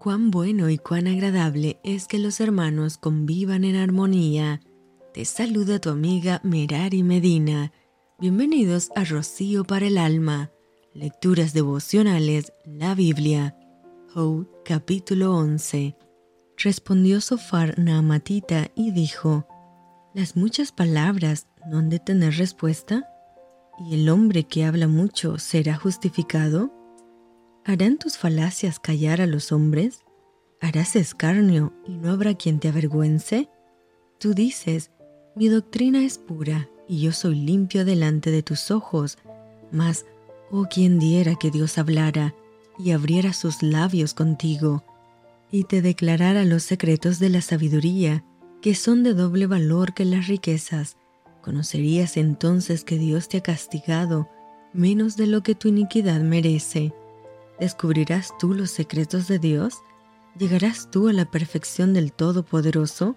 Cuán bueno y cuán agradable es que los hermanos convivan en armonía. Te saluda tu amiga Merari Medina. Bienvenidos a Rocío para el Alma. Lecturas devocionales, la Biblia. Job, capítulo 11. Respondió Sofar Naamatita y dijo, ¿Las muchas palabras no han de tener respuesta? ¿Y el hombre que habla mucho será justificado? ¿Harán tus falacias callar a los hombres? ¿Harás escarnio y no habrá quien te avergüence? Tú dices, mi doctrina es pura y yo soy limpio delante de tus ojos, mas, oh quien diera que Dios hablara y abriera sus labios contigo, y te declarara los secretos de la sabiduría, que son de doble valor que las riquezas, conocerías entonces que Dios te ha castigado menos de lo que tu iniquidad merece ¿Descubrirás tú los secretos de Dios? ¿Llegarás tú a la perfección del Todopoderoso?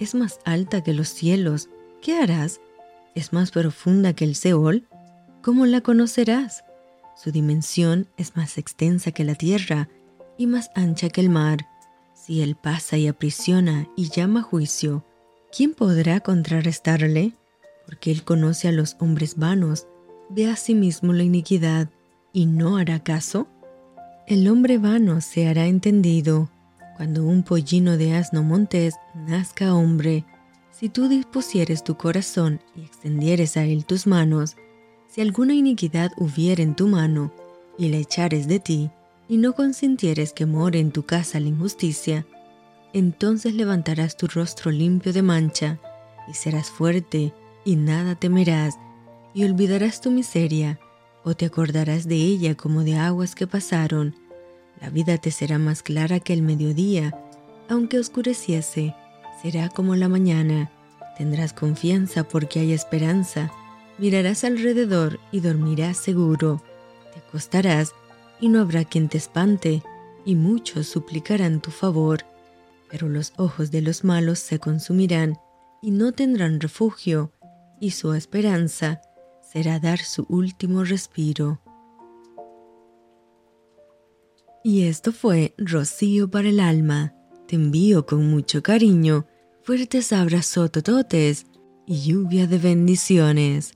Es más alta que los cielos. ¿Qué harás? ¿Es más profunda que el Seol? ¿Cómo la conocerás? Su dimensión es más extensa que la tierra y más ancha que el mar. Si Él pasa y aprisiona y llama juicio, ¿quién podrá contrarrestarle? Porque Él conoce a los hombres vanos, ve a sí mismo la iniquidad y no hará caso? El hombre vano se hará entendido cuando un pollino de asno montés nazca hombre. Si tú dispusieres tu corazón y extendieres a él tus manos, si alguna iniquidad hubiere en tu mano y la echares de ti, y no consintieres que more en tu casa la injusticia, entonces levantarás tu rostro limpio de mancha, y serás fuerte, y nada temerás, y olvidarás tu miseria, o te acordarás de ella como de aguas que pasaron. La vida te será más clara que el mediodía, aunque oscureciese, será como la mañana. Tendrás confianza porque hay esperanza. Mirarás alrededor y dormirás seguro. Te acostarás y no habrá quien te espante, y muchos suplicarán tu favor. Pero los ojos de los malos se consumirán y no tendrán refugio, y su esperanza será dar su último respiro. Y esto fue Rocío para el alma. Te envío con mucho cariño, fuertes abrazos tototes y lluvia de bendiciones.